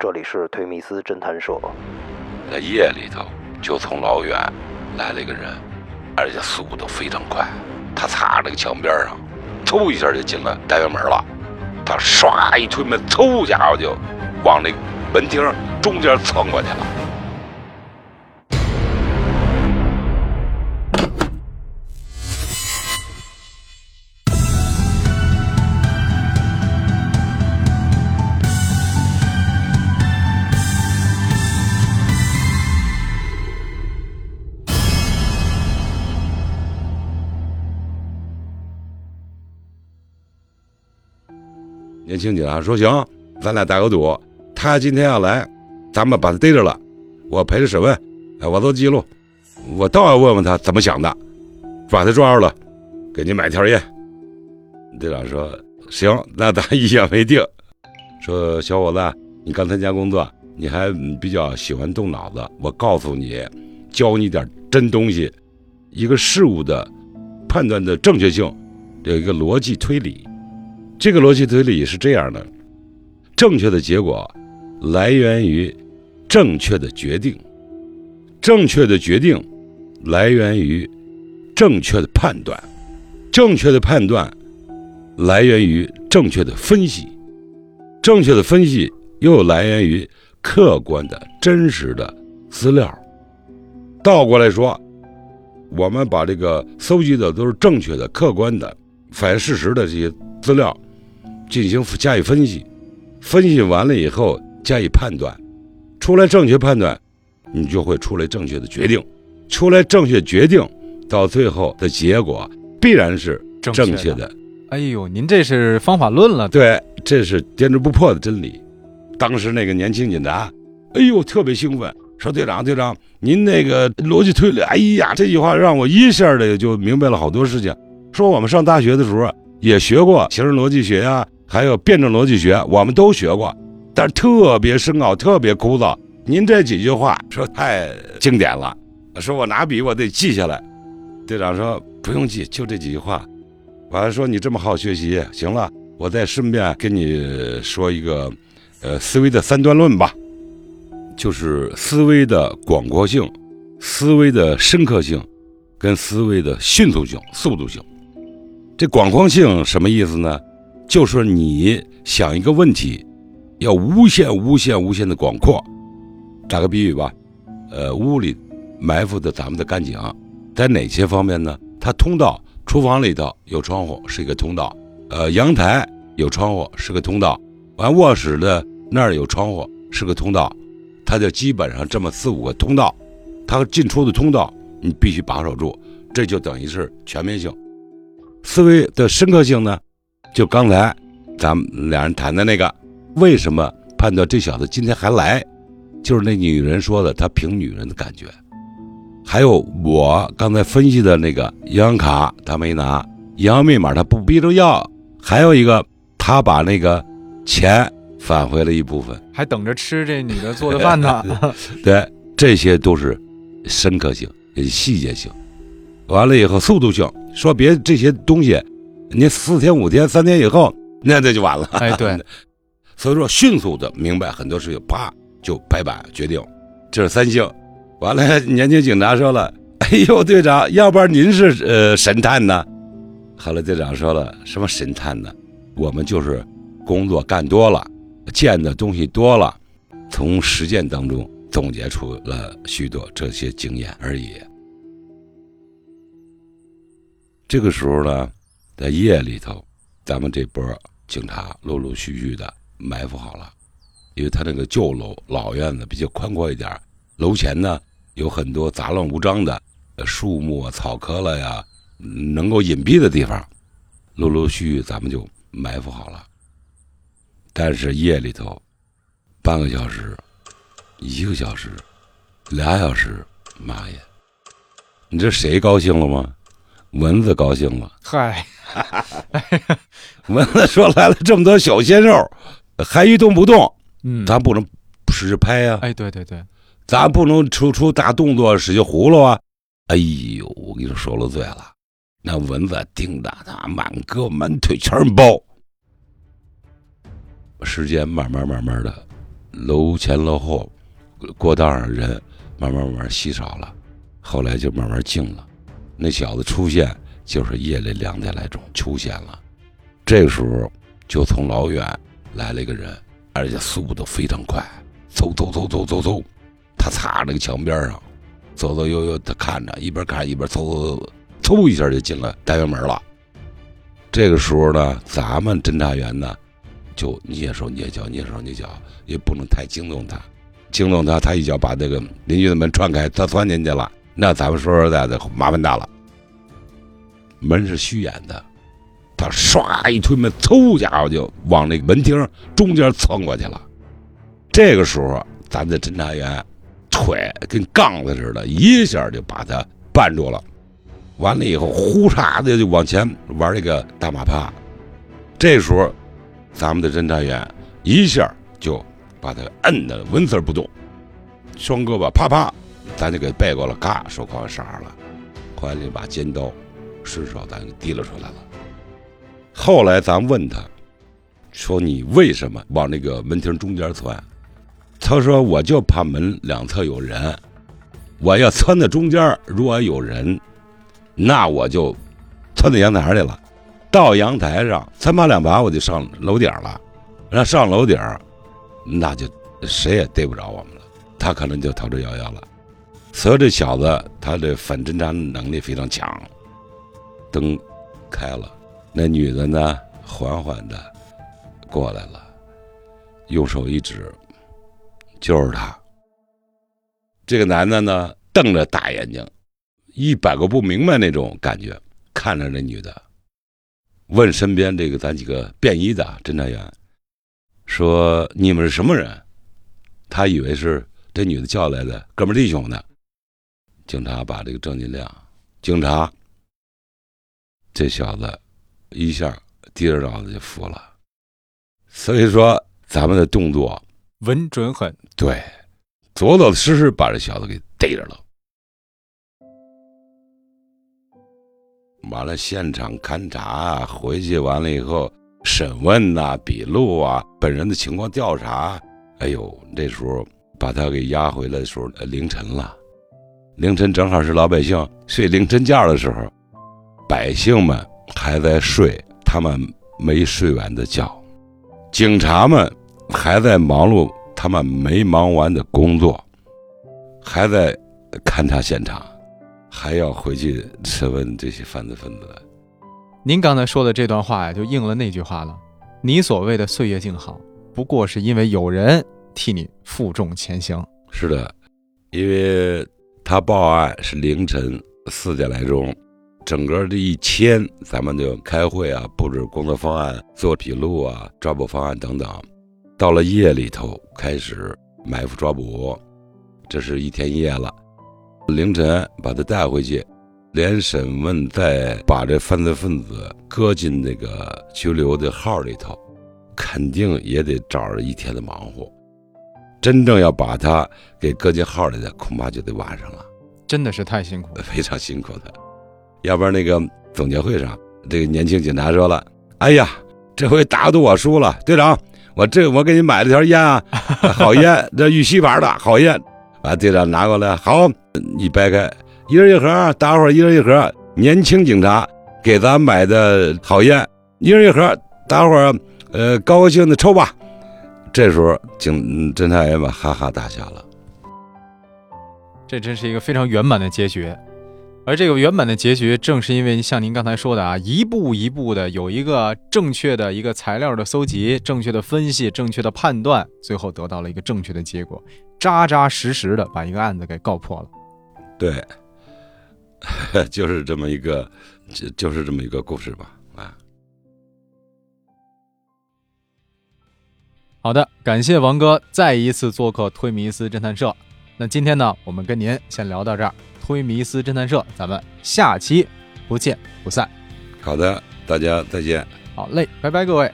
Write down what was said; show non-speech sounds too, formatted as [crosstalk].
这里是推密斯侦探社。在夜里头，就从老远来了一个人，而且速度非常快。他擦那个墙边上，嗖一下就进了单元门了。他唰一推门，嗖家伙就往那门厅中间蹭过去了。年轻警察说：“行，咱俩打个赌，他今天要来，咱们把他逮着了，我陪着审问，我做记录，我倒要问问他怎么想的，把他抓住了，给你买条烟。”队长说：“行，那咱一言为定。”说：“小伙子，你刚参加工作，你还比较喜欢动脑子，我告诉你，教你点真东西，一个事物的判断的正确性，有一个逻辑推理。”这个逻辑推理是这样的：正确的结果来源于正确的决定，正确的决定来源于正确的判断，正确的判断来源于正确的分析，正确的分析又来源于客观的真实的资料。倒过来说，我们把这个搜集的都是正确的、客观的、反映事实的这些资料。进行加以分析，分析完了以后加以判断，出来正确判断，你就会出来正确的决定，出来正确决定，到最后的结果必然是正确的。哎呦，您这是方法论了，对，这是颠之不破的真理。当时那个年轻警察，哎呦，特别兴奋，说队长队长，您那个逻辑推理，哎呀，这句话让我一下的就明白了好多事情。说我们上大学的时候也学过形式逻辑学呀。还有辩证逻辑学，我们都学过，但是特别深奥，特别枯燥。您这几句话说太经典了，说我拿笔我得记下来。队长说不用记，就这几句话。完了说你这么好学习，行了，我再顺便跟你说一个，呃，思维的三段论吧，就是思维的广阔性、思维的深刻性，跟思维的迅速性、速度性。这广阔性什么意思呢？就是你想一个问题，要无限、无限、无限的广阔。打个比喻吧，呃，屋里埋伏的咱们的干警，在哪些方面呢？它通道，厨房里头有窗户，是一个通道；呃，阳台有窗户，是个通道；完卧室的那儿有窗户，是个通道。它就基本上这么四五个通道，它进出的通道你必须把守住，这就等于是全面性思维的深刻性呢。就刚才，咱们俩人谈的那个，为什么判断这小子今天还来？就是那女人说的，他凭女人的感觉。还有我刚才分析的那个银行卡，他没拿银行密码，他不逼着要。还有一个，他把那个钱返回了一部分，还等着吃这女的做的饭呢。[laughs] [laughs] 对，这些都是深刻性、细节性。完了以后，速度性，说别这些东西。你四天五天三天以后，那这就完了。哎，对，所以说迅速的明白很多事情，啪就拍板决定，这是三星。完了，年轻警察说了：“哎呦，队长，要不然您是呃神探呢？”后来队长说了：“什么神探呢？我们就是工作干多了，见的东西多了，从实践当中总结出了许多这些经验而已。”这个时候呢。在夜里头，咱们这波警察陆陆续续的埋伏好了，因为他那个旧楼老院子比较宽阔一点，楼前呢有很多杂乱无章的树木啊、草棵了呀，能够隐蔽的地方，陆陆续续咱们就埋伏好了。但是夜里头，半个小时、一个小时、俩小时，妈呀！你这谁高兴了吗？蚊子高兴了。嗨。[laughs] 蚊子说：“来了这么多小鲜肉，还一动不动，嗯，咱不能使劲拍呀。哎，对对对，咱不能出出大动作，使劲葫芦啊。哎呦，我跟你说，受了罪了。那蚊子叮的他满胳膊满腿全是包。时间慢慢慢慢的楼前楼后过道上人慢慢慢慢稀少了，后来就慢慢静了。那小子出现就是夜里两点来钟出现了，这个时候就从老远来了一个人，而且速度非常快，走走走走走走，他擦那个墙边上，走走悠悠，他看着一边看一边走走走，嗖一下就进了单元门了。这个时候呢，咱们侦查员呢，就蹑手蹑脚，蹑手蹑脚，也不能太惊动他，惊动他，他一脚把这个邻居的门踹开，他钻进去了，那咱们说实在的，麻烦大了。门是虚掩的，他唰一推门，嗖家伙就往那个门厅中间蹭过去了。这个时候，咱的侦查员腿跟杠子似的，一下就把他绊住了。完了以后，呼嚓的就往前玩这个大马趴。这时候，咱们的侦查员一下就把他摁的纹丝不动，双胳膊啪啪，咱就给背过了，嘎，手铐上了，换了一把尖刀，顺手咱给提溜出来了。后来咱问他，说你为什么往那个门厅中间窜？他说我就怕门两侧有人，我要窜到中间，如果有人。那我就窜到阳台去了，到阳台上三把两把，我就上楼顶了。那上楼顶，那就谁也逮不着我们了，他可能就逃之夭夭了。所以这小子他的反侦查能力非常强。灯开了，那女的呢，缓缓的过来了，用手一指，就是他。这个男的呢，瞪着大眼睛。一百个不明白那种感觉，看着那女的，问身边这个咱几个便衣的侦查员，说你们是什么人？他以为是这女的叫来的哥们弟兄呢。警察把这个郑金亮，警察，这小子一下低着脑子就服了。所以说咱们的动作稳准狠，对，着着实实把这小子给逮着了。完了，现场勘查，回去完了以后审问呐，笔录啊，本人的情况调查。哎呦，那时候把他给押回来的时候，凌晨了。凌晨正好是老百姓睡凌晨觉的时候，百姓们还在睡他们没睡完的觉，警察们还在忙碌他们没忙完的工作，还在勘察现场。还要回去审问这些犯罪分子。您刚才说的这段话呀，就应了那句话了。你所谓的岁月静好，不过是因为有人替你负重前行。是的，因为他报案是凌晨四点来钟，整个这一天咱们就开会啊，布置工作方案、做笔录啊、抓捕方案等等。到了夜里头开始埋伏抓捕，这是一天一夜了。凌晨把他带回去，连审问，再把这犯罪分子搁进那个拘留的号里头，肯定也得找着一天的忙活。真正要把他给搁进号里的，恐怕就得晚上了。真的是太辛苦了，[laughs] 非常辛苦的。要不然那个总结会上，这个年轻警察说了：“哎呀，这回打赌我输了，队长，我这我给你买了条烟啊，[laughs] 好烟，这玉溪牌的好烟。”把队长拿过来，好，一掰开，一人一盒，大伙儿一人一盒。年轻警察给咱买的好烟，一人一盒，大伙儿呃高高兴兴的抽吧。这时候警侦查员们哈哈大笑了。这真是一个非常圆满的结局，而这个圆满的结局，正是因为像您刚才说的啊，一步一步的有一个正确的一个材料的搜集，正确的分析，正确的判断，最后得到了一个正确的结果。扎扎实实的把一个案子给告破了，对，[laughs] 就是这么一个，就就是这么一个故事吧，啊。好的，感谢王哥再一次做客推迷思侦探社。那今天呢，我们跟您先聊到这儿，推迷思侦探社，咱们下期不见不散。好的，大家再见。好嘞，拜拜，各位。